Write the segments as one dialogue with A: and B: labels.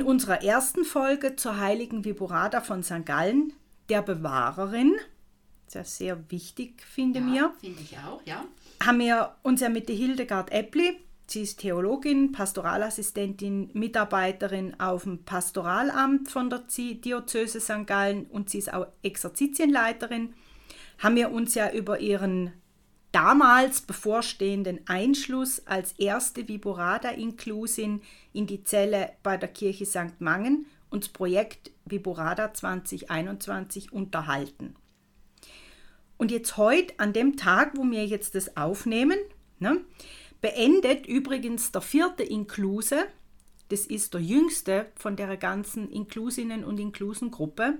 A: In unserer ersten Folge zur heiligen Viburada von St. Gallen, der Bewahrerin, sehr, sehr wichtig, finde
B: ja,
A: mir.
B: Finde ich auch, ja.
A: Haben wir uns ja mit der Hildegard Eppli, sie ist Theologin, Pastoralassistentin, Mitarbeiterin auf dem Pastoralamt von der Diözese St. Gallen und sie ist auch Exerzitienleiterin, haben wir uns ja über ihren damals bevorstehenden Einschluss als erste Viburada-Inklusin in die Zelle bei der Kirche St. Mangen und das Projekt Viburada 2021 unterhalten. Und jetzt heute, an dem Tag, wo wir jetzt das aufnehmen, ne, beendet übrigens der vierte Inkluse, das ist der jüngste von der ganzen Inklusinnen und Inklusengruppe.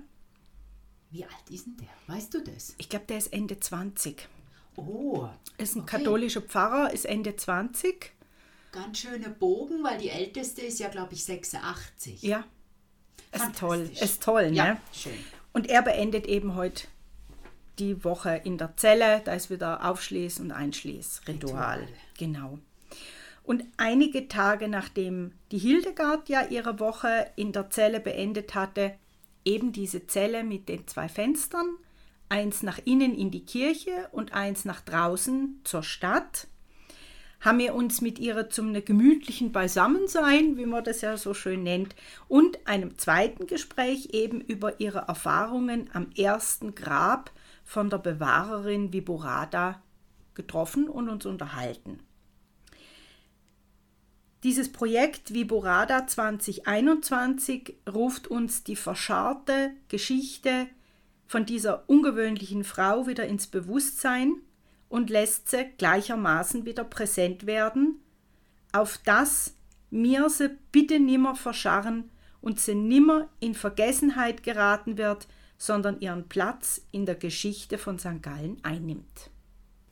B: Wie alt ist denn der? Weißt du das?
A: Ich glaube, der ist Ende 20.
B: Oh.
A: Ist ein
B: okay.
A: katholischer Pfarrer, ist Ende 20.
B: Ganz schöne Bogen, weil die älteste ist ja, glaube ich, 86.
A: Ja. Ist toll. Ist toll, ne?
B: Ja, schön.
A: Und er beendet eben heute die Woche in der Zelle. Da ist wieder Aufschließ- und Einschließritual.
B: Ritual.
A: Genau. Und einige Tage nachdem die Hildegard ja ihre Woche in der Zelle beendet hatte, eben diese Zelle mit den zwei Fenstern, eins nach innen in die Kirche und eins nach draußen zur Stadt, haben wir uns mit ihr zum gemütlichen Beisammensein, wie man das ja so schön nennt, und einem zweiten Gespräch eben über ihre Erfahrungen am ersten Grab von der Bewahrerin Viburada getroffen und uns unterhalten. Dieses Projekt Viburada 2021 ruft uns die verscharrte Geschichte von dieser ungewöhnlichen Frau wieder ins Bewusstsein und lässt sie gleichermaßen wieder präsent werden, auf das mir sie bitte nimmer verscharren und sie nimmer in Vergessenheit geraten wird, sondern ihren Platz in der Geschichte von St. Gallen einnimmt.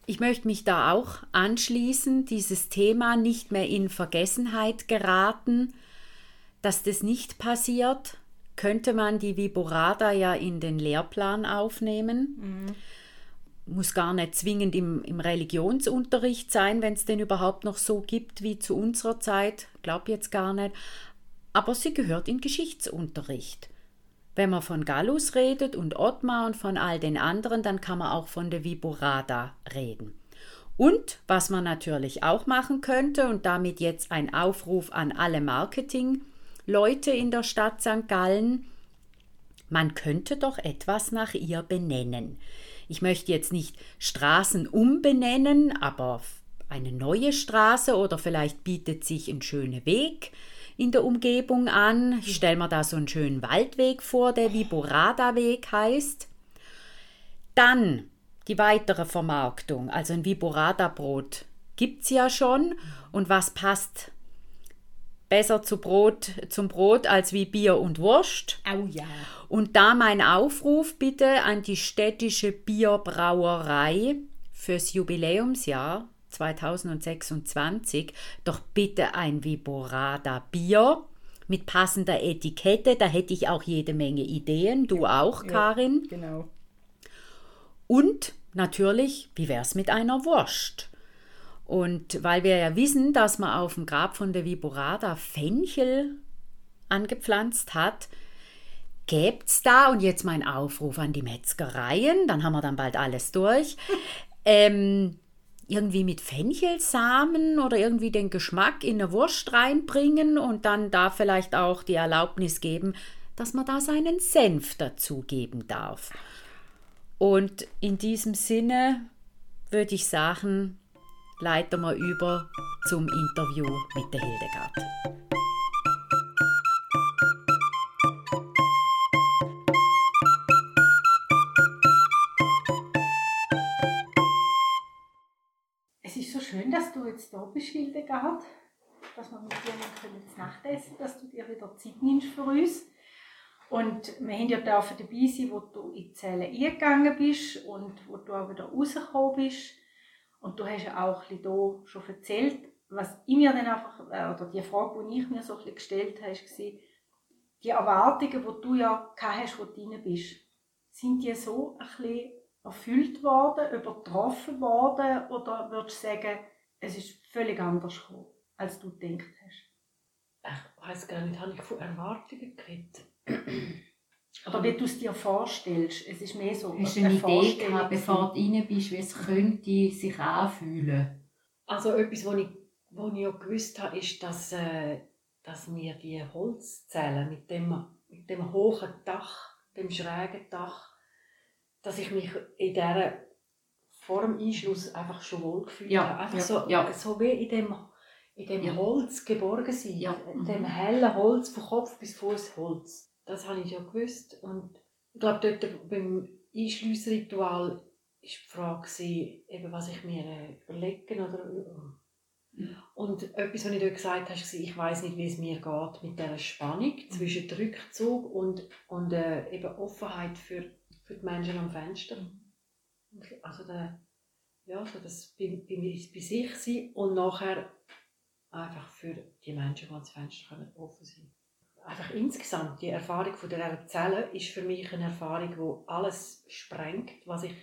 B: Ich möchte mich da auch anschließen, dieses Thema nicht mehr in Vergessenheit geraten, dass das nicht passiert, könnte man die Viburada ja in den Lehrplan aufnehmen. Muss gar nicht zwingend im, im Religionsunterricht sein, wenn es den überhaupt noch so gibt wie zu unserer Zeit. Glaub jetzt gar nicht. Aber sie gehört in Geschichtsunterricht. Wenn man von Gallus redet und Ottmar und von all den anderen, dann kann man auch von der Viburada reden. Und was man natürlich auch machen könnte, und damit jetzt ein Aufruf an alle Marketing-Leute in der Stadt St. Gallen, man könnte doch etwas nach ihr benennen. Ich möchte jetzt nicht Straßen umbenennen, aber eine neue Straße oder vielleicht bietet sich ein schöner Weg in der Umgebung an. Ich stelle mir da so einen schönen Waldweg vor, der Viborada-Weg heißt. Dann die weitere Vermarktung, also ein Viborada-Brot gibt es ja schon. Und was passt besser zu Brot, zum Brot als wie Bier und Wurst?
A: Oh ja.
B: Und da mein Aufruf bitte an die städtische Bierbrauerei fürs Jubiläumsjahr 2026 doch bitte ein Viborada Bier mit passender Etikette. Da hätte ich auch jede Menge Ideen. Du auch, Karin.
A: Genau.
B: Und natürlich, wie wäre es mit einer Wurst? Und weil wir ja wissen, dass man auf dem Grab von der Viborada Fenchel angepflanzt hat, gäb's da, und jetzt mein Aufruf an die Metzgereien, dann haben wir dann bald alles durch, ähm, irgendwie mit Fenchelsamen oder irgendwie den Geschmack in eine Wurst reinbringen und dann da vielleicht auch die Erlaubnis geben, dass man da seinen Senf dazugeben darf. Und in diesem Sinne würde ich sagen, leiten wir über zum Interview mit der Hildegard.
A: Es ist so schön, dass du jetzt da bist, Hildegard. dass wir mit dir noch zu Nacht essen dass du dir wieder Zeit nimmst für uns. Und wir haben ja dabei sein, wo du in die Zelle eingegangen bist und wo du auch wieder rausgekommen bist. Und du hast ja auch ein hier schon erzählt, was ich mir dann einfach, äh, oder die Frage, die ich mir so ein bisschen gestellt habe, war, die Erwartungen, die du ja hast, wo du rein bist, sind die so ein bisschen erfüllt worden, übertroffen worden, oder würdest du sagen, es ist völlig anders gekommen, als du gedacht hast?
C: Ich weiß gar nicht, habe ich von Erwartungen geredet?
A: Oder wie du es dir vorstellst. Es ist mehr so
D: Hast du eine, eine Idee gehabt, bevor du rein bist, wie es könnte sich anfühlen?
C: Also etwas, was ich, was ich auch gewusst habe, ist, dass, äh, dass mir die Holzzellen mit dem, mit dem hohen Dach, dem schrägen Dach, dass ich mich in dieser vor dem Einschluss einfach schon wohl gefühlt ja, habe. Einfach ja, so, ja. so wie in dem, in dem ja. Holz geborgen sein. Ja. In dem hellen Holz, von Kopf bis Fuß Holz. Das habe ich ja gewusst. Und ich glaube, dort beim Einschliessritual war die Frage, eben, was ich mir äh, überlegen oder mhm. und etwas, was ich dort gesagt habe, war, ich weiß nicht, wie es mir geht mit dieser Spannung mhm. zwischen Rückzug und, und äh, eben Offenheit für, für die Menschen am Fenster. Mhm. Also der, ja, so das bei, bei, bei sich sein und nachher einfach für die Menschen, die ans Fenster offen sein einfach insgesamt die Erfahrung von der Zelle ist für mich eine Erfahrung, die alles sprengt, was ich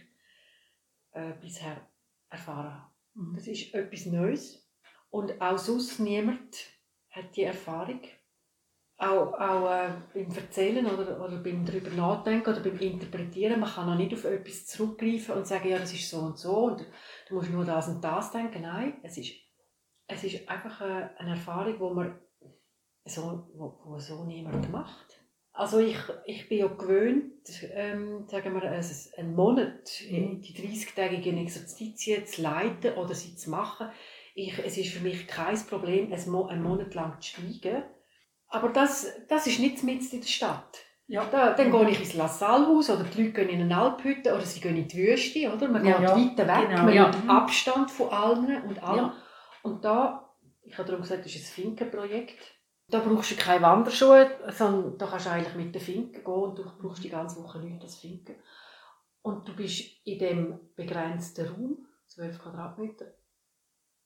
C: äh, bisher erfahren habe. Mhm. Das ist etwas Neues und auch sonst niemand hat die Erfahrung. Auch, auch äh, beim Erzählen oder, oder beim darüber nachdenken oder beim Interpretieren, man kann auch nicht auf etwas zurückgreifen und sagen, ja, das ist so und so und du musst nur das und das denken. Nein, es ist, es ist einfach eine, eine Erfahrung, wo man so, wo, wo so niemand macht. Also ich, ich bin ja gewöhnt, ähm, sagen wir, also einen Monat mhm. die 30-tägigen Exerzitien zu leiten oder sie zu machen. Ich, es ist für mich kein Problem, einen Monat lang zu schweigen. Aber das, das ist nicht mit in der Stadt. Ja. Da, dann gehe ich ins La Salle-Haus oder die Leute gehen in eine Alphütte oder sie gehen in die Wüste. Oder? Man ja, geht ja. weiter weg, genau, man ja. hat Abstand von allen und allem. Ja. Und da, ich habe darum gesagt, das ist ein Finkenprojekt da brauchst du keine Wanderschuhe, sondern da kannst du eigentlich mit den Finken gehen und du brauchst die ganze Woche nicht das Finken. Und du bist in dem begrenzten Raum, 12 Quadratmeter,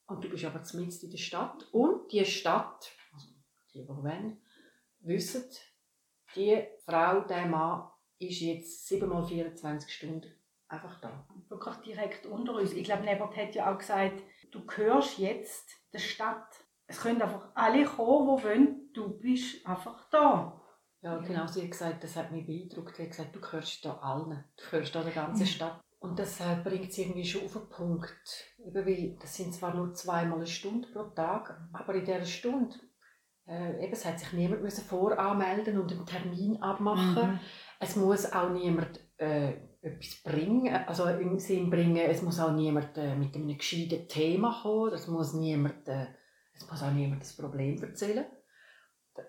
C: und du bist aber mitten in der Stadt. Und die Stadt, also die, die wissen, die Frau, der Mann ist jetzt 7 mal 24 Stunden einfach da.
A: Wirklich direkt unter uns. Ich glaube, Nebert hat ja auch gesagt, du gehörst jetzt der Stadt es können einfach alle kommen, die wollen. Du bist einfach da.
C: Ja, genau. Sie hat gesagt, das hat mich beeindruckt. Sie hat gesagt, du gehörst da allen. Du gehörst da der ganzen Stadt. Und das äh, bringt sie irgendwie schon auf den Punkt. Eben weil, das sind zwar nur zweimal eine Stunde pro Tag, aber in dieser Stunde äh, eben, es hat sich niemand müssen voranmelden und einen Termin abmachen. Mhm. Es muss auch niemand äh, etwas bringen, also im Sinn bringen, es muss auch niemand äh, mit einem gescheiten Thema kommen, es muss niemand äh, es muss auch niemand das Problem erzählen.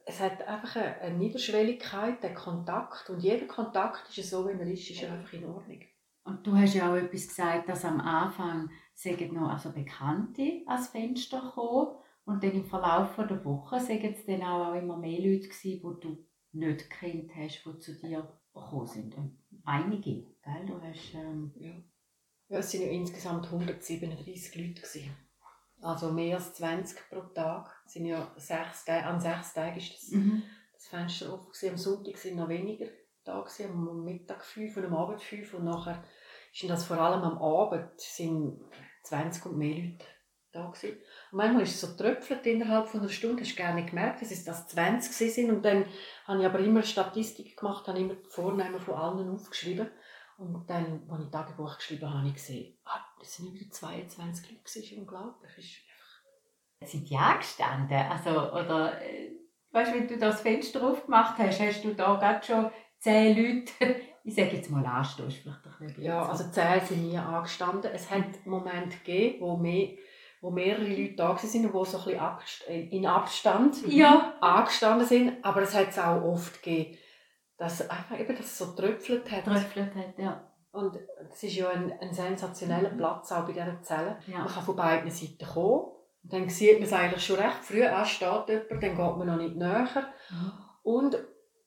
C: Es hat einfach eine Niederschwelligkeit, einen Kontakt. Und jeder Kontakt ist so, wie er ist, ist einfach in Ordnung.
D: Und du hast ja auch etwas gesagt, dass am Anfang sagen noch also Bekannte ans Fenster gekommen und dann im Verlauf der Woche sind es dann auch immer mehr Leute gewesen, die du nicht gekannt hast, die zu dir gekommen sind. Einige, gell? Du hast, ähm
C: ja. ja. Es waren ja insgesamt 137 Leute. Gewesen. Also mehr als 20 pro Tag. Sind ja sechs Tage, an sechs Tagen ist das, mhm. das Fenster offen. Gewesen. Am Sonntag sind noch weniger da, gewesen, am Mittag fünf und am Abend fünf. Und nachher ist das vor allem am Abend sind 20 und mehr Leute da gewesen. Und manchmal ist es so tröpfelt innerhalb von einer Stunde, hast du gar nicht gemerkt, dass es das 20 sind. Und dann habe ich aber immer Statistik gemacht, habe immer die Vornamen von allen aufgeschrieben. Und dann, als ich Tagebuch geschrieben habe, habe ich gesehen, ah, das sind über 22 Leute, das ist unglaublich. Das ist
D: einfach... Sind die angestanden? Also, oder, äh, weißt du, wenn du das Fenster aufgemacht hast, hast du da gerade schon zehn Leute, ich sage jetzt mal anstoß, vielleicht ein
C: bisschen. Ja, also zehn sind nie angestanden. Es hat Momente gegeben, wo mehr wo mehrere Leute da waren und die so ein bisschen in Abstand ja. angestanden sind. Aber es hat es auch oft gegeben, dass einfach eben das so tröpfelt hat.
D: Tröpfelt hat, ja.
C: Und es ist ja ein, ein sensationeller mhm. Platz auch bei dieser Zelle. Ja. Man kann von beiden Seiten kommen. Und dann sieht man es eigentlich schon recht früh, ah, steht jemand, dann geht man noch nicht näher. Mhm. Und,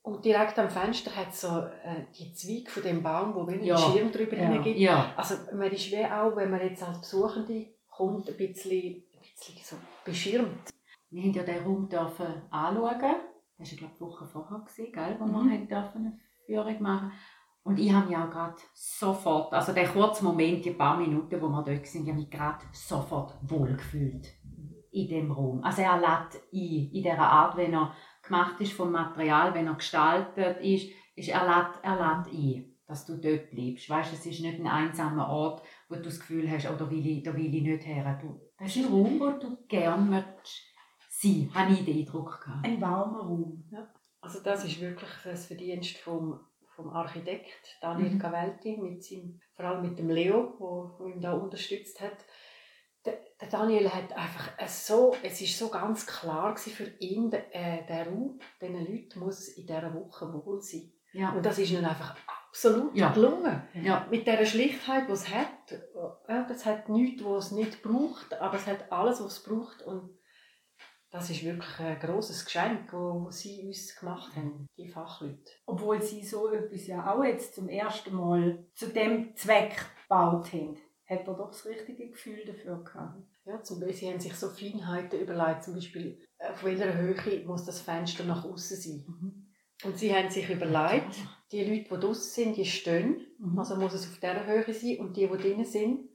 C: und direkt am Fenster hat es so äh, die Zweige von dem Baum, wo wieder ja. einen Schirm drüber ja. gibt. Ja. Also man ist wie auch, wenn man jetzt als Besuchende kommt, ein bisschen, ein bisschen so beschirmt.
B: Wir haben ja den Raum dürfen anschauen. Das war, glaube ich, Woche vorher, gewesen, gell, wo mhm. wir eine Führung machen Und ich habe mich auch gerade sofort, also der kurze Moment, die paar Minuten, wo wir dort waren, ich habe mich gerade sofort wohlgefühlt in dem Raum. Also er lädt ein, in der Art, wenn er gemacht ist vom Material, wenn er gestaltet ist, ist er lädt, er lädt ein, dass du dort bleibst. Weißt, es ist nicht ein einsamer Ort, wo du das Gefühl hast, oh, da will ich, da will ich nicht her. Du, das ist ein Raum, wo du gerne möchtest sein, habe ich den Eindruck gehabt.
A: Ein warmer Raum.
C: Ja. Also das ist wirklich das Verdienst vom, vom Architekt Daniel mhm. Cavelti, mit seinem, vor allem mit dem Leo, der ihn da unterstützt hat. Der, der Daniel hat einfach so, es ist so ganz klar für ihn, der, äh, der Raum, diesen Leuten muss in dieser Woche wohl sein. Ja. Und das ist ihnen einfach absolut ja. gelungen. Ja. Mit dieser Schlichtheit, die es hat. Ja, das hat nichts, was es nicht braucht, aber es hat alles, was es braucht. Und das ist wirklich ein grosses Geschenk, das sie uns gemacht haben, die Fachleute.
A: Obwohl sie so etwas ja auch jetzt zum ersten Mal zu dem Zweck gebaut haben, hat er doch das richtige Gefühl dafür gehabt.
C: Ja, zum Beispiel, sie haben sich so Feinheiten überlegt, zum Beispiel, auf welcher Höhe muss das Fenster nach außen sein. Mhm. Und sie haben sich überlegt, die Leute, die draußen sind, die stehen, mhm. also muss es auf dieser Höhe sein, und die, die drinnen sind,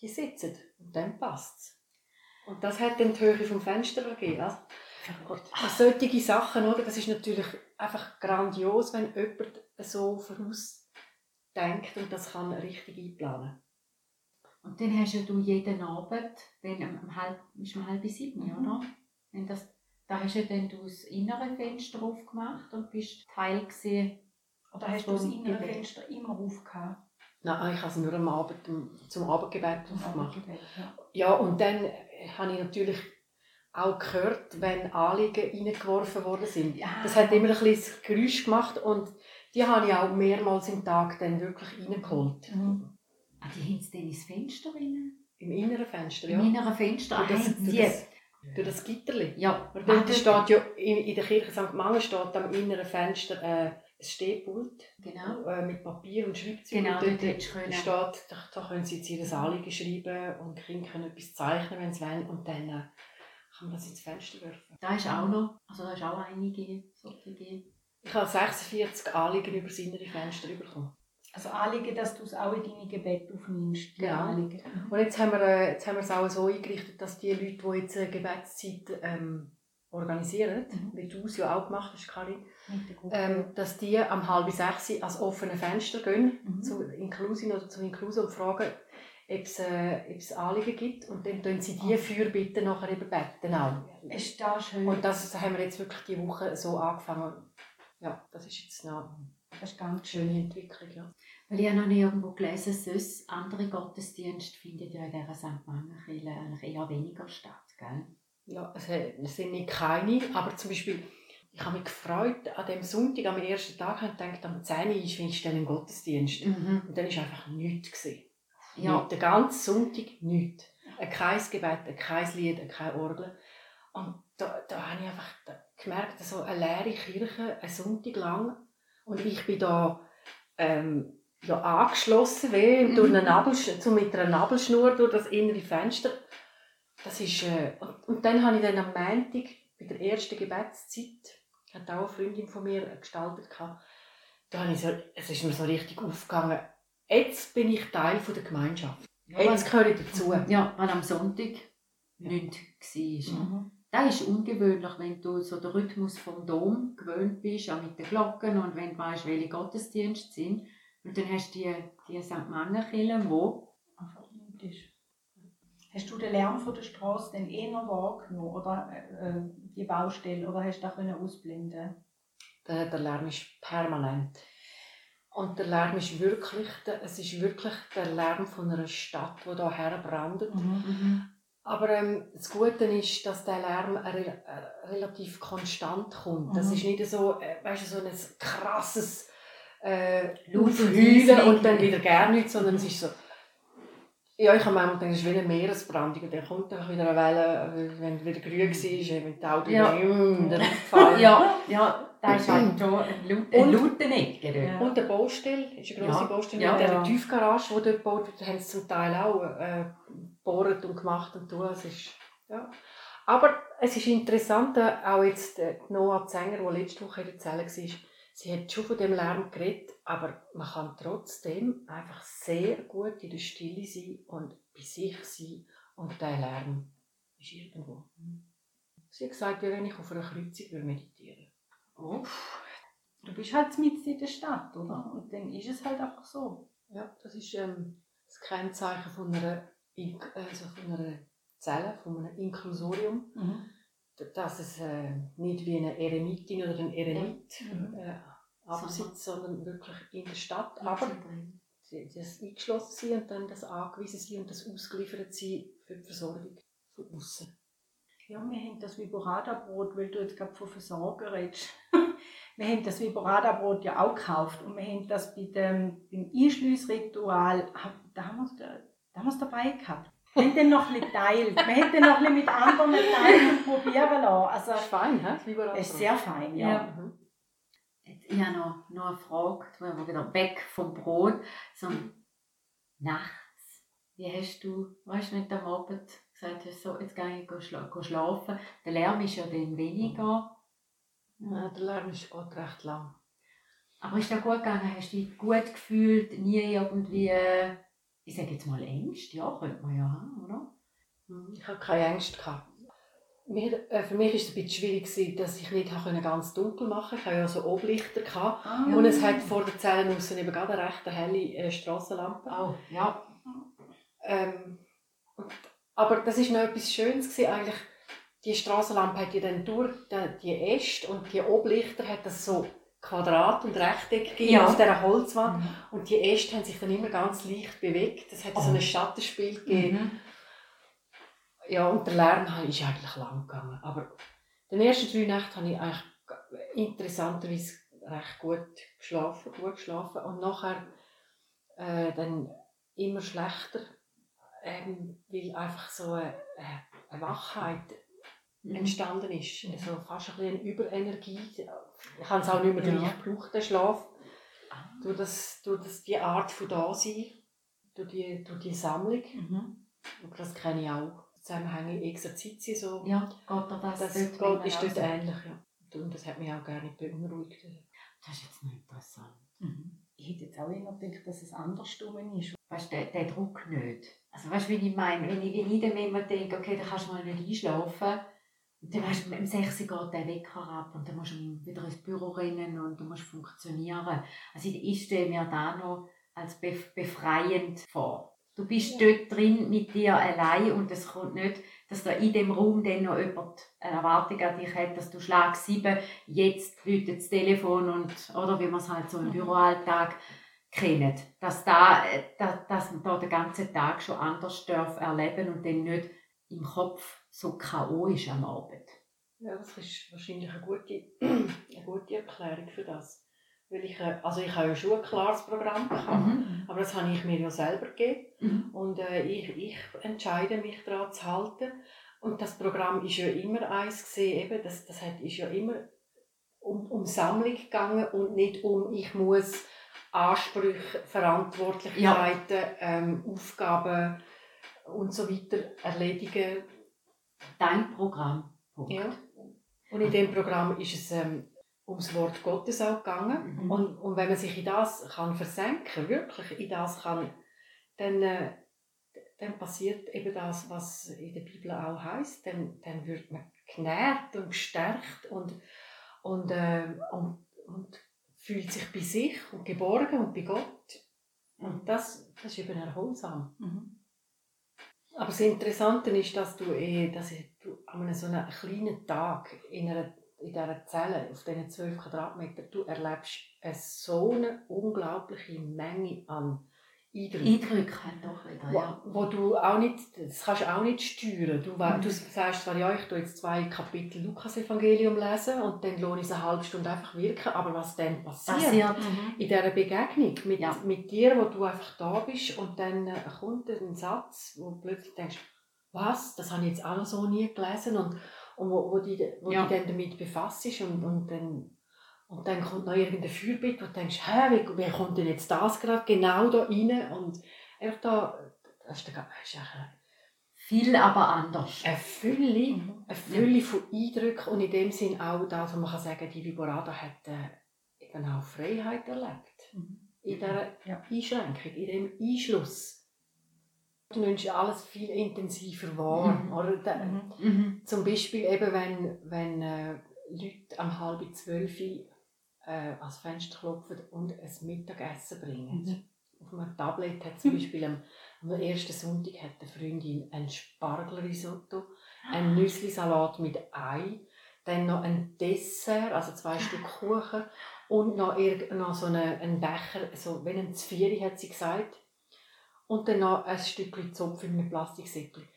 C: die sitzen. Und dann passt es. Und das hat dann die Höhe vom Fenster gegeben. Also, also solche Sachen, oder? das ist natürlich einfach grandios, wenn jemand so vorausdenkt und das kann richtig einplanen.
B: Und dann hast du jeden Abend, dann um halb, ist um halb sieben, mhm. oder? Wenn das, da hast du dann das innere Fenster aufgemacht und bist Teil gesehen.
A: Oder hast du das innere Fenster immer aufgehabt?
C: Nein, ich habe es nur am Abend zum Abendgebet aufgemacht. Ja. ja, und dann habe ich natürlich auch gehört, wenn Anliegen reingeworfen worden sind. Ja. Das hat immer ein bisschen Geräusch gemacht und die habe ich auch mehrmals im Tag dann wirklich reingeholt.
B: Mhm. Ah, die haben es dann ins Fenster rein?
C: Im inneren Fenster,
B: ja. Im inneren Fenster,
C: durch das, durch das, durch das Gitterli. Ja. dort steht ja, in, in der Kirche St. Mangen steht am inneren Fenster äh, ein Stehpult genau. äh, mit Papier und Schreibzeug.
B: Genau,
C: und dort steht, da, da können sie jetzt ihr Anliegen schreiben und die Kinder können etwas zeichnen, wenn sie wollen. Und dann äh, kann man das ins Fenster werfen.
B: Da ist auch noch, also da ist auch einige solche.
C: Ich habe 46 Anliegen über das innere Fenster bekommen.
A: Also Anliegen, dass du es auch in deine Gebete aufnimmst.
C: Genau. Anliegen. Und jetzt haben, wir, äh, jetzt haben wir es auch so eingerichtet, dass die Leute, die jetzt eine Gebetszeit ähm, organisieren, mhm. wie du es ja auch gemacht hast, Karin, ähm, dass die am halb sechs ans offene Fenster gehen, mhm. zu Inklusin oder zum Inklusion und fragen, ob es, äh, ob es Anliegen gibt und dann tun sie die oh. Fürbitte nachher eben beten auch.
A: Ist das schön.
C: Und das haben wir jetzt wirklich die Woche so angefangen. Ja, das ist jetzt noch
B: das ist ganz schöne Entwicklung, ja. Weil ich habe noch nicht irgendwo gelesen, sonst andere Gottesdienste finden ja in dieser St. Mangenkirche eigentlich eher weniger statt, gell?
C: Ja, es sind nicht keine, aber zum Beispiel, ich habe mich gefreut, an dem Sonntag, am ersten Tag, habe ich gedacht, am 10 Uhr ist dann ein Gottesdienst. Mhm. Und dann war einfach nichts. Gewesen. Ja. Nicht, den ganzen Sonntag nichts. Kein Gebet, kein Lied, keine Orgel. Und da, da habe ich einfach gemerkt, so eine leere Kirche, einen Sonntag lang. Und ich bin da ähm, ja, angeschlossen, wie mhm. durch eine Nabel, so mit einer Nabelschnur durch das innere Fenster. Das ist, äh, und, dann habe ich dann am Montag, bei der ersten Gebetszeit, hat auch eine Freundin von mir gestaltet, da habe ich so, es ist mir so richtig aufgegangen, jetzt bin ich Teil von der Gemeinschaft. Ja, jetzt gehöre ich dazu.
B: Ja, weil am Sonntag ja. nichts war. Mhm. Das ist ungewöhnlich, wenn du so den Rhythmus vom Dom gewöhnt bist, auch mit den Glocken und wenn du weißt, welche Gottesdienste sind. Und dann hast du die, die St. Mannenkirche, wo einfach ist.
A: Hast du den Lärm von der Straße dann eher wahrgenommen oder äh, äh, die Baustelle oder hast du das ausblenden
C: der, der Lärm ist permanent. Und der Lärm ist wirklich, es ist wirklich der Lärm von einer Stadt, die hier herbrandet. Mhm, mhm, Aber ähm, das Gute ist, dass der Lärm re äh, relativ konstant kommt. Mhm. Das ist nicht so, äh, weißt du, so ein krasses äh, Aufheulen und dann wieder gar nichts, sondern es ist so Ja, ich habe manchmal gedacht, es ist wie eine Meeresbrandung und dann kommt dann wieder eine Welle, wenn es wieder grün war, wenn die Autos
B: Ja.
C: mm, dann gefallen.
B: Ja, ja, da ist halt schon ein Laut- ein
C: Und-
B: Lautenegger.
A: Ja.
C: Und der Baustelle, ist eine grosse
B: Ja.
C: Baustelle
B: Ja,
C: mit dieser
B: ja.
C: Tiefgarage, die dort gebaut wird, haben sie zum Teil auch äh, gebohrt und gemacht und tun. Es ist, ja. Aber es ist interessant, äh, auch jetzt äh, die Noah Zenger, die letzte Woche in der Zelle war, sie hat schon von dem Lärm geredet, aber man kann trotzdem einfach sehr gut in der Stille sein und bei sich sein und der Lärm ist irgendwo. Sie hat gesagt, wie wenn ich auf einer Kreuzung würde meditieren
A: Uff. Du bist halt mitten in der Stadt, oder? Und dann ist es halt einfach so.
C: Ja, das ist ähm, das Kennzeichen von einer, In- also von einer Zelle, von einem Inklusorium, dass es äh, nicht wie eine Eremitin oder ein Eremit
A: Mhm.
C: äh, absitzt, sondern wirklich in der Stadt. Aber das eingeschlossen sein und dann das angewiesen sein und das ausgeliefert sein für die Versorgung von außen.
A: Ja, wir haben das Viborada-Brot, weil du jetzt gerade von Versorger redest. wir haben das Viborada-Brot ja auch gekauft und wir haben das bei dem, beim Einschlussritual, da haben wir es da, da haben wir es dabei gehabt. Wir haben dann noch ein bisschen geteilt. Wir haben dann noch ein bisschen mit anderen teilen und probieren lassen. Also,
C: Das ist fein, hä?
A: es ist sehr fein, ja.
B: Ja.
C: Mhm.
B: Ich habe noch, noch eine Frage, wollen wir wieder weg vom Brot, so nachts. Wie hast du, weißt du, nicht am Abend gesagt hast, so, jetzt gehe ich schla schlafen. Der Lärm ist ja dann weniger.
C: Ja, der Lärm ist geht recht lang.
B: Aber ist das gut gegangen? Hast du dich gut gefühlt? Nie irgendwie, äh, ich sage jetzt mal Ängste? Ja, könnte man ja haben, oder?
C: Mhm. Ich hatte keine Ängste. Gehabt. Mir, äh, für mich war es ein bisschen schwierig, gewesen, dass ich nicht habe ganz dunkel machen konnte. Ich hatte ja so Oblichter. Gehabt.
A: Ah,
C: Und es hat vor der Zelle aussen eben gerade eine recht helle äh, Strassenlampe.
B: Oh, ja.
C: Ähm, und, aber das war noch etwas Schönes. Gewesen, eigentlich. Die Strassenlampe hat ja dann durch die, die Äste und die Oblichter hat das so Quadrat und Rechteck gegeben
B: Ja.
C: auf dieser Holzwand.
B: Mhm.
C: Und die Äste haben sich dann immer ganz leicht bewegt. Das hat so
B: Oh.
C: ein Schattenspiel gegeben.
B: Mhm.
C: Ja, und der Lärm ist eigentlich lang gegangen. Aber die ersten drei Nächte habe ich eigentlich interessanterweise recht gut geschlafen, gut geschlafen. Und nachher äh, dann immer schlechter, ähm, weil einfach so eine, eine Wachheit. Entstanden ist. Also fast ein bisschen eine Überenergie. Ich habe es auch nicht mehr
B: Ja.
C: gleich gebraucht, den Schlaf.
B: Ah.
C: Durch, das, durch das, die Art von Dasein, durch die, durch die Sammlung.
B: Mhm.
C: Aber das kenne ich auch. Zusammenhänge Exerzitien so.
B: Ja, dir das,
C: Das
B: dort manchmal
C: ist dort ähnlich, ja. Und das hat mich auch gar nicht beunruhigt.
B: Das ist jetzt noch interessant.
A: Ich hätte jetzt auch immer gedacht, dass es andersrum ist.
B: Weißt du, der, der Druck nicht. Also weißt du, wie ich meine? Wenn ich, wenn ich dann immer denke, okay, dann kannst du mal nicht einschlafen. Und dann weißt du, um 6 Uhr geht der Wecker ab und dann musst du wieder ins Büro rennen und du musst funktionieren. Also ich, stelle mir da noch als bef befreiend vor. Du bist dort drin mit dir allein und es kommt nicht, dass da in dem Raum dann noch jemand eine Erwartung an dich hat, dass du Schlag 7, jetzt läutet das Telefon und, oder wie man es halt so im Büroalltag kennt. Dass, da, äh, da, dass man da den ganzen Tag schon anders darf erleben und dann nicht im Kopf so K.O. ist am Abend.
C: Ja, das ist wahrscheinlich eine gute, eine gute Erklärung für das. Weil ich, äh, also ich habe ja schon ein klares Programm gehabt,
B: Mhm.
C: aber das habe ich mir ja selber gegeben.
B: Mhm.
C: Und äh, ich, ich entscheide mich daran zu halten. Und das Programm ist ja immer eins gesehen, eben, das, das hat, ist ja immer um, um Sammlung gegangen und nicht um, ich muss Ansprüche, Verantwortlichkeiten, ähm, Aufgaben und so weiter erledigen.
B: Dein Programm. Punkt.
C: Ja. Und in dem Programm ist es ähm, ums Wort Gottes auch gegangen.
B: Mhm.
C: Und, und wenn man sich in das kann versenken, wirklich in das kann, dann, äh, dann passiert eben das, was in der Bibel auch heißt. Dann, dann wird man genährt und gestärkt und, und, äh, und, und fühlt sich bei sich und geborgen und bei Gott. Und das, das ist eben erholsam.
A: Mhm.
C: Aber das Interessante ist, dass du, eh, dass du an einem so einem kleinen Tag in, einer, in dieser Zelle, auf diesen 12 Quadratmetern, du erlebst eine so eine unglaubliche Menge an Eindrücke.
B: Eindrücke doch wieder, ja.
C: Wo, wo du auch nicht, das kannst du auch nicht steuern. Du,
B: Mhm.
C: du sagst zwar, ja, ich tue jetzt zwei Kapitel Lukas-Evangelium lesen und dann lohne ich es eine halbe Stunde einfach wirken, aber was dann passiert,
B: Passiert.
C: in dieser Begegnung mit,
B: Ja.
C: mit dir, wo du einfach da bist und dann äh, kommt ein Satz, wo du plötzlich denkst, was, das habe ich jetzt auch noch so nie gelesen und, und wo, wo, die, wo
B: Ja.
C: die dann damit befasst ist und, und dann und dann kommt noch irgendein Feuerbild, wo du denkst, hä, wie, wie kommt denn jetzt das gerade genau da rein? Und einfach da, das ist, das ist echt
B: Viel aber anders.
C: eine Fülle,
A: Mhm.
C: eine Fülle von Eindrücken und in dem Sinn auch das, was man kann sagen, die Viborada hat äh, eben auch Freiheit erlebt.
A: Mhm.
C: In dieser
A: Ja.
C: Einschränkung, in dem Einschluss. Du nimmst alles viel intensiver wahr.
B: Mhm.
C: Oder? Da-
A: Mhm.
B: Mhm.
C: Zum Beispiel eben, wenn, wenn äh, Leute am halb zwölf äh, ans Fenster klopfen und ein Mittagessen bringen.
B: Mhm.
C: Auf einem Tablet hat zum Beispiel am, am ersten Sonntag hat eine Freundin ein Spargelrisotto, einen Nüsslisalat mit Ei, dann noch ein Dessert, also zwei Stück Kuchen und noch, noch so eine, einen Becher, so wie ein Zvieri hat sie gesagt. Und dann noch ein Stückchen Zopf in einem Plastiksäckchen.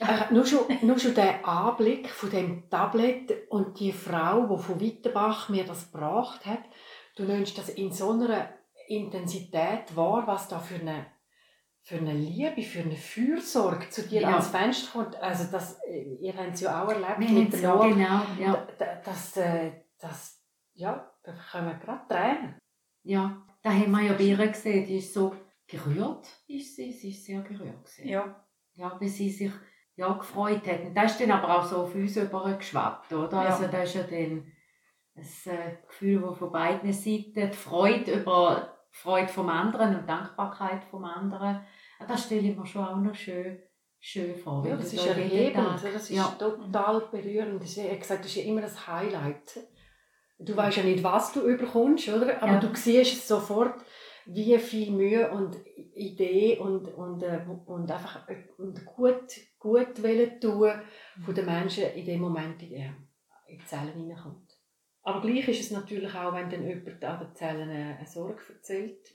C: Äh, nur, schon, nur schon der Anblick von dem Tablet und die Frau, die von Wittenbach mir das gebracht hat, du nimmst das in so einer Intensität wahr, was da für eine, für eine Liebe, für eine Fürsorge zu dir
B: Ja.
C: ans Fenster kommt. Also das, äh, ihr habt es ja auch erlebt
B: Wir
C: mit
B: ja
C: Jahr.
B: genau, ja.
C: Da- da- Das, äh, das, ja, da kommen gerade Tränen.
B: ja. Da haben wir ja bei ihr gesehen, die ist so gerührt, ist sie, sie ist sehr gerührt gewesen.
A: Ja.
B: Ja, wie sie sich ja, gefreut hat. Und das ist dann aber auch so auf uns übergeschwappt, oder?
A: Ja.
B: Also das ist ja dann ein äh, Gefühl, das von beiden Seiten, die Freude über die Freude vom anderen und die Dankbarkeit vom anderen, das stelle ich mir schon auch noch schön, schön vor.
C: Ja, das ist erhebend,
B: Tag-
C: das ist
B: ja.
C: total berührend. Das ist, wie gesagt, das ist ja immer das Highlight. Du weißt ja nicht, was du überkommst, oder? Aber
B: Ja.
C: du siehst es sofort, wie viel Mühe und Idee und, und, äh, und einfach äh, und gut, gut wollen tun von den Menschen in dem Moment in die, in die Zellen hineinkommt. Aber gleich ist es natürlich auch, wenn dann jemand an den Zellen äh, eine Sorge erzählt,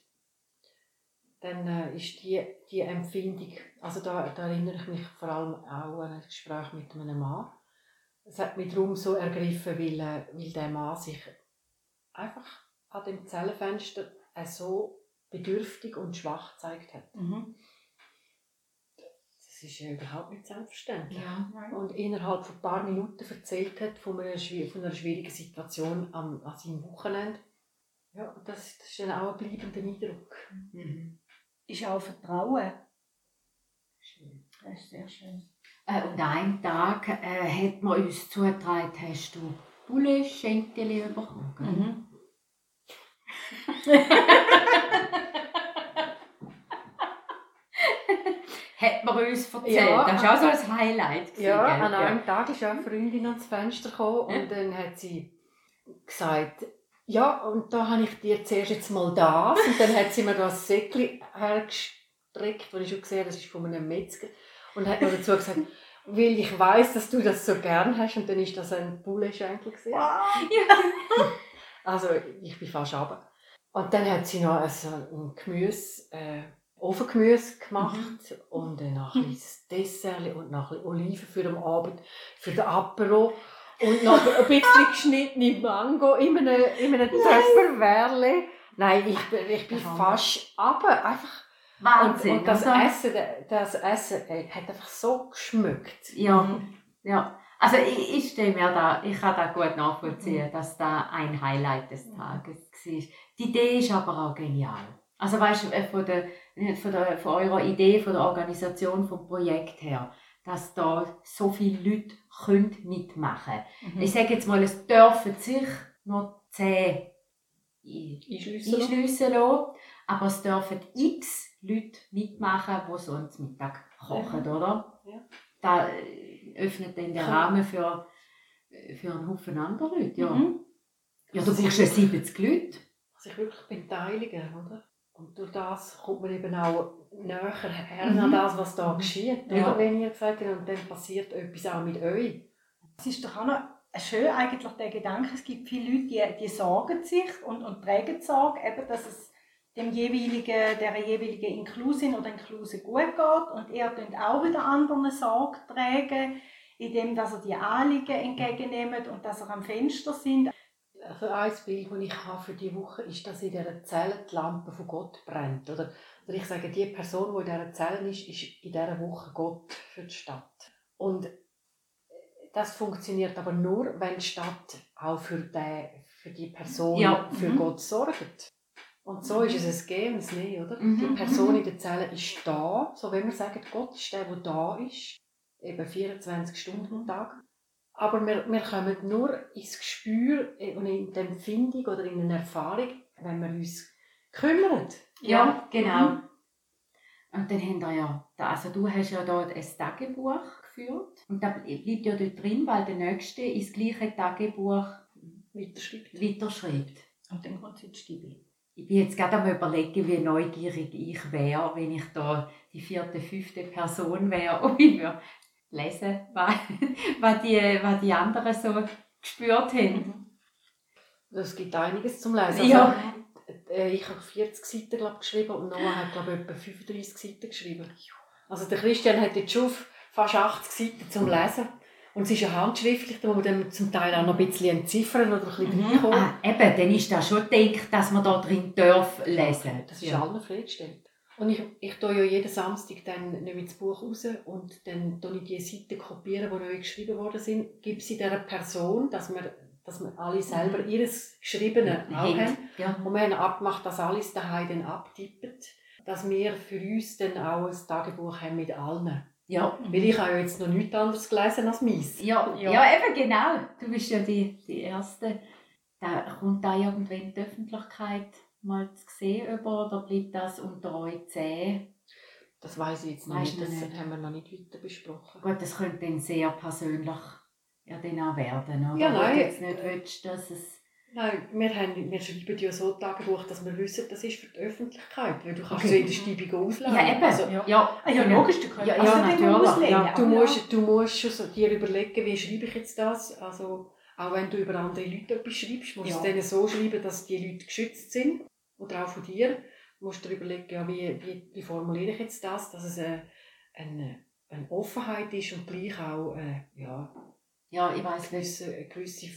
C: dann äh, ist die, die Empfindung, also da, da erinnere ich mich vor allem auch an ein Gespräch mit einem Mann. Es hat mich darum so ergriffen, weil, äh, weil der Mann sich einfach an dem Zellenfenster so bedürftig und schwach gezeigt hat.
A: Mhm.
C: Das ist ja überhaupt nicht selbstverständlich.
B: Ja.
C: Und innerhalb von ein paar Minuten erzählt hat von einer, von einer schwierigen Situation am, an seinem Wochenende. Ja, das, das ist dann auch ein bleibender Eindruck.
B: Mhm.
A: Ist auch Vertrauen.
B: Schön.
A: Das ist sehr schön.
B: Äh, und einen Tag äh, hat man uns zugetragen, hast du Bulle-Schenkeli bekommen. gell?
A: Mhm.
B: Hat man uns erzählt.
C: Ja.
B: das war auch so ein Highlight. gewesen,
C: Ja,
B: gell?
C: an einem Tag ist ja eine Freundin ans Fenster gekommen
B: Ja.
C: und dann hat sie gesagt, ja, und da habe ich dir zuerst jetzt mal das. Und dann hat sie mir das Säckchen hergestreckt, das ich schon gesehen habe, das ist von einem Metzger. Und hat mir dazu gesagt, weil ich weiß, dass du das so gern hast. Und dann ist das ein Bullenschenkel gewesen. Also ich bin fast runter. Und dann hat sie noch also ein Gemüse, äh, Ofengemüse gemacht und dann noch ein bisschen Dessert und noch ein bisschen Oliven für den Abend, für den Apero. Und noch ein bisschen geschnittene Mango in einem, in einem Töpferwärle. Nein, ich bin, ich bin fast runter. Einfach.
B: Wahnsinn.
C: Und, und das
B: oder?
C: Essen, das Essen äh, hat einfach so geschmückt.
B: Ja, ja. Also ich, ich stelle mir da, ich kann da gut nachvollziehen, dass da ein Highlight des Tages war. Die Idee ist aber auch genial. Also weißt du, äh, von der, von, der, von eurer Idee, von der Organisation, vom Projekt her, dass da so viele Leute können mitmachen können. Ich sage jetzt mal, es dürfen sich noch zehn ein-
C: Einschliessen.
B: einschliessen lassen, aber es dürfen x Leute mitmachen, die so am Mittag kochen, oder?
C: Ja.
B: Da äh, öffnet dann den
C: Kann-
B: Rahmen für, äh, für einen Haufen andere Leute, ja.
A: Mhm.
B: Ja, du brauchst ja 70 Leute.
C: sich wirklich beteiligen, oder? Und durch das kommt man eben auch näher her
A: Mhm.
C: an das, was da geschieht,
B: Ja.
C: oder? wenn ihr gesagt habt, und dann passiert etwas auch mit euch.
A: Es ist doch auch noch schön eigentlich der Gedanke, es gibt viele Leute, die, die sorgen sich und, und tragen die Sorge, eben, dass es dem jeweiligen, der jeweiligen Inklusin oder Inklusin gut geht und er dann auch wieder anderen Sorge tragen, indem dass er die Anliegen entgegennimmt und dass er am Fenster sind.
C: Ein Bild, das ich habe für diese Woche ist, dass in dieser Zelle die Lampe von Gott brennt. Oder, oder ich sage, die Person, die in dieser Zelle ist, ist in dieser Woche Gott für die Stadt. Und das funktioniert aber nur, wenn die Stadt auch für die, für die Person,
B: Ja.
C: für
B: Mhm.
C: Gott sorgt. Und so ist es ein Gehen ein Nehmen, oder?
B: Mhm.
C: Die Person in der Zelle ist da, so wenn wir sagen, Gott ist der, der da ist, eben 24 Stunden am Tag. Aber wir, wir kommen nur ins Gespür und in die Empfindung oder in eine Erfahrung, wenn wir uns kümmern.
B: Ja, genau. Und dann haben wir ja, also du hast ja dort ein Tagebuch geführt und da bleibt ja dort drin, weil der Nächste ins gleiche Tagebuch
C: Weiterschreibt.
B: weiterschreibt.
A: Und dann kommt sie ins Stibi.
B: Ich bin jetzt gerade am überlegen, wie neugierig ich wäre, wenn ich da die vierte, fünfte Person wäre und ich würde lesen, was, was, die, was die anderen so gespürt haben.
C: Es gibt einiges zum Lesen.
B: Ja.
C: Also, äh, ich habe 40 Seiten glaub, geschrieben und Noah hat glaube ich, etwa 35 Seiten geschrieben. Also der Christian hat jetzt schon fast 80 Seiten zum Lesen. Und es ist ja handschriftlich, da muss man dann zum Teil auch noch ein bisschen entziffern oder ein bisschen reinkommen.
B: Ah, eben, dann ist das schon gedacht, dass man da drin darf lesen.
C: Das ist allen freigestellt. Und ich, ich tue ja jeden Samstag dann nehme ich das Buch raus und dann tue ich die Seiten kopieren, die neu geschrieben worden sind, gebe sie dieser Person, dass wir, dass wir alle selber ihres Geschriebene auch haben.
B: Ja.
C: Und wir haben abgemacht, dass alles daheim dann abtippen, dass wir für uns dann auch ein Tagebuch haben mit allen.
B: Ja.
C: Weil ich habe ja jetzt noch nichts anderes gelesen als meins.
B: Ja,
A: Ja.
B: ja. eben genau. Du bist ja die, die Erste. Da kommt da irgendwann in die Öffentlichkeit mal zu sehen über, oder bleibt das unter euch zehn?
C: Das weiß ich jetzt noch
B: Weiss
C: nicht, das
B: nicht.
C: haben wir noch nicht weiter besprochen.
B: Gut, das könnte dann sehr persönlich ja dann auch werden, oder?
C: Ja, nein.
B: du jetzt nicht willst, dass es...
C: Nein, wir, haben, wir schreiben ja so Tagebuch, dass wir wissen, das ist für die Öffentlichkeit. Weil du kannst
B: Okay.
C: es in der Stiebung auslegen.
B: Ja, eben.
C: Also,
A: Ja.
B: Ja,
A: Ah, ja, logisch, du kannst
B: Ja,
A: also
B: ja, natürlich.
A: auslegen.
B: Ja,
C: Du musst, du musst schon so dir überlegen, wie schreibe ich jetzt das. Also, auch wenn du über andere Leute etwas schreibst, musst du
A: Ja.
C: es denen so schreiben, dass die Leute geschützt sind. Oder auch von dir. Du musst dir überlegen, ja, wie, wie, wie formuliere ich jetzt das, dass es eine, eine, eine Offenheit ist und gleich auch äh, ja,
B: ja, ich weiß nicht.
C: gewisse, eine gewisse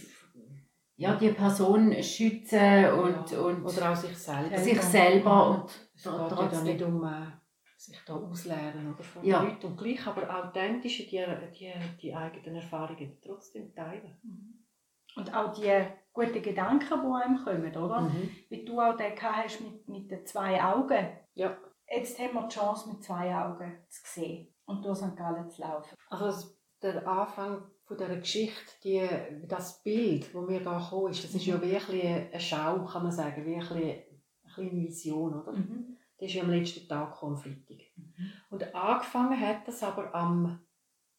B: Ja, die Person schützen und,
C: ja,
B: und
C: oder auch sich selber.
B: sich selber und
C: Es geht ja da nicht um äh, sich da ausleeren oder von
B: Ja.
C: Leuten und gleich aber authentisch die, die, die eigenen Erfahrungen trotzdem teilen.
A: Und auch die guten Gedanken, die einem kommen, oder?
C: Mhm.
A: Wie du auch den hast mit, mit den zwei Augen.
C: Ja.
A: Jetzt haben wir die Chance, mit zwei Augen zu sehen und durch St. Gallen zu laufen.
C: Also der Anfang von dieser Geschichte, die, das Bild, das mir da gekommen ist, das ist ja wie ein bisschen eine Schau, kann man sagen, bisschen eine kleine Vision, oder?
A: Mhm.
C: Das ist ja am letzten Tag gekommen, Freitag. Und angefangen hat das aber am,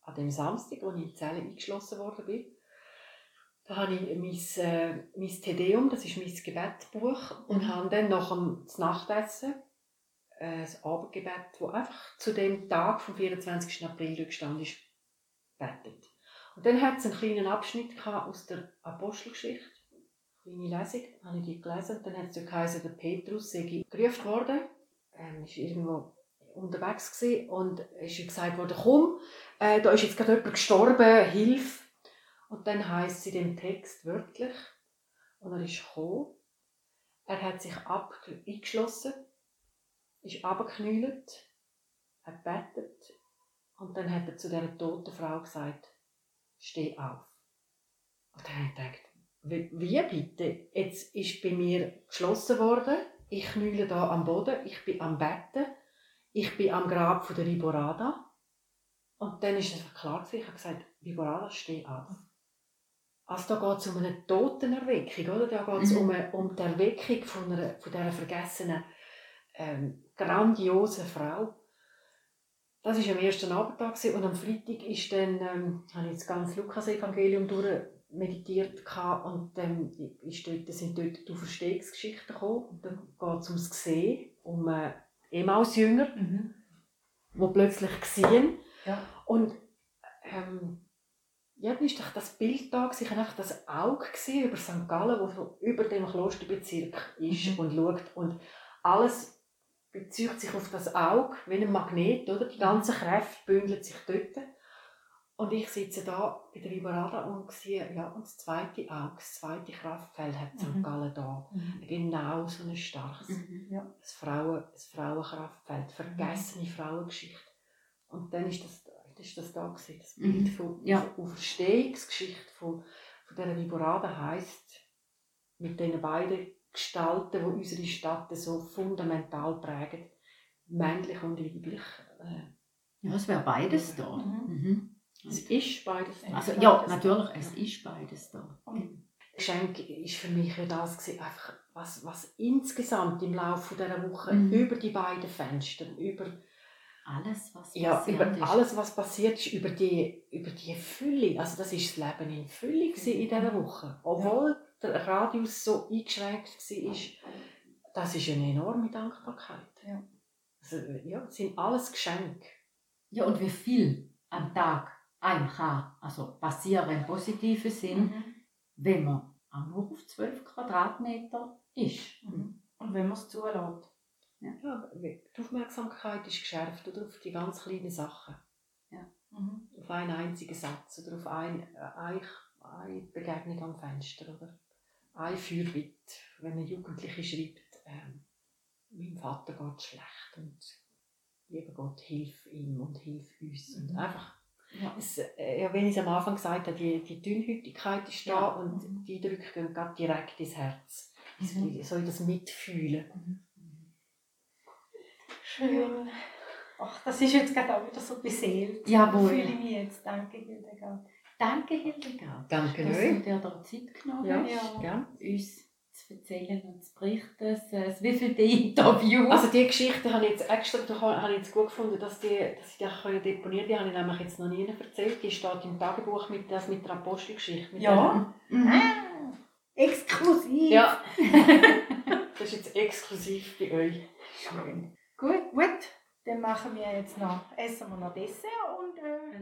C: an dem Samstag, als ich in die Zelle eingeschlossen worden bin. Da habe ich mein, äh, mein Tedeum, das ist mein Gebetbuch, und habe dann nach dem Nachtessen äh, das Abendgebet, das einfach zu dem Tag vom 24. April gestanden ist, betet. Und dann hat es einen kleinen Abschnitt gehabt aus der Apostelgeschichte, kleine Lesung, habe ich die gelesen. Und dann hat es ja geheißen, der Petrus sei gerufen worden, ähm, ist irgendwo unterwegs gewesen und ist gesagt worden, komm, äh, da ist jetzt gerade jemand gestorben, hilf. Und dann heißt es in dem Text wörtlich, und er ist gekommen, er hat sich eingeschlossen, ist abgeknüllt, hat betet und dann hat er zu dieser toten Frau gesagt, steh auf. Und dann habe ich gedacht, wie, bitte? Jetzt ist bei mir geschlossen worden, ich knülle da am Boden, ich bin am Betten, ich bin am Grab von der Riborada. Und dann ist es klar ich habe gesagt, Riborada, steh auf. Also da geht es um eine Totenerweckung, oder? Da geht es
B: Mhm.
C: um, eine, um die Erweckung von, einer, von dieser vergessenen, ähm, grandiosen Frau. Das war am ersten Abendtag und am Freitag ist dann, ähm, habe ich das ganze Lukas-Evangelium durch meditiert gehabt und dann ist dort, sind dort die Auferstehungsgeschichten gekommen und dann geht es ums Gesehen, um äh, Emmaus-Jünger,
A: Mhm.
C: die plötzlich sehen
A: Ja.
C: und ähm, ja, dann war doch das Bild da, gewesen. ich einfach das Auge gesehen über St. Gallen, das über dem Klosterbezirk ist
A: Mhm.
C: und schaut und alles bezieht sich auf das Auge, wie ein Magnet, oder? Die ganze Kraft bündelt sich dort. Und ich sitze da bei der Vibrada und sehe, ja, und das zweite Auge, das zweite Kraftfeld hat St.
A: Mhm.
C: Gallen da.
A: Mhm.
C: Genau so ein starkes.
B: Mhm.
A: Ja.
C: Das, Frauen, das Frauenkraftfeld, vergessene Frauengeschichte. Und dann ist das, ist das da gewesen, das
B: Mhm.
C: Bild von
B: Ja.
C: Auferstehungsgeschichte von, von dieser Viborada heisst, mit diesen beiden Gestalten, die unsere Stadt so fundamental prägen, männlich und weiblich. Äh,
B: Ja, es wäre beides da.
A: Mhm.
B: Mhm.
C: es ist beides. da.
B: Also ja, natürlich, es ist beides da.
C: Geschenk ist für mich ja das gewesen, einfach was, was insgesamt im Laufe dieser Woche
B: Mhm.
C: über die beiden Fenster, über
B: Alles, was
C: Ja,
B: passiert
C: über
B: ist.
C: alles, was passiert ist, über die, über die Fülle. Also das ist das Leben in Fülle in dieser Woche. Obwohl der Radius so eingeschränkt war, das ist eine enorme Dankbarkeit.
A: Ja.
C: Also, ja, das sind alles Geschenke.
B: Ja, und wie viel am Tag einem kann also passieren im positiven Sinn,
A: Mhm.
B: wenn man auch nur auf 12 Quadratmeter ist.
A: Mhm. Und wenn man es zulässt.
C: Ja, die Aufmerksamkeit ist geschärft oder, auf die ganz kleinen Sachen.
A: Mhm.
C: Auf einen einzigen Satz oder auf ein, äh, eine, Begegnung am Fenster. Oder ein Feuerwitt, wenn ein Jugendliche schreibt, ähm, meinem Vater geht schlecht und lieber Gott, hilf ihm und hilf uns. Und
A: Mhm.
C: einfach,
B: Ja.
C: es, äh, ja, wenn ich es am Anfang gesagt habe, die, die Dünnhütigkeit ist da
B: Ja.
C: und
A: Mhm.
C: die Eindrücke gehen gerade direkt ins Herz.
B: Mhm.
C: So in das Mitfühlen.
A: Schön. Ach, das ist jetzt gerade auch wieder so beseelt.
B: Jawohl.
A: Fühle ich mich jetzt. Danke, Hildegard.
B: Danke, Hildegard,
C: Danke
B: dass du dir da Zeit genommen
C: Ja,
B: hast,
C: gern.
B: uns zu erzählen und zu berichten. Das, das wievielte Interview.
C: Also die Geschichte habe ich jetzt extra habe ich jetzt gut gefunden, dass, die, dass ich die auch deponieren. Die habe ich nämlich jetzt noch nie erzählt. Die steht im Tagebuch mit, das mit der Apostelgeschichte. Mit
A: Ja.
B: Mhm.
A: Ah, exklusiv.
C: ja. das ist jetzt exklusiv bei euch.
A: Gut, gut, dann machen wir jetzt noch, essen wir noch Dessert und äh,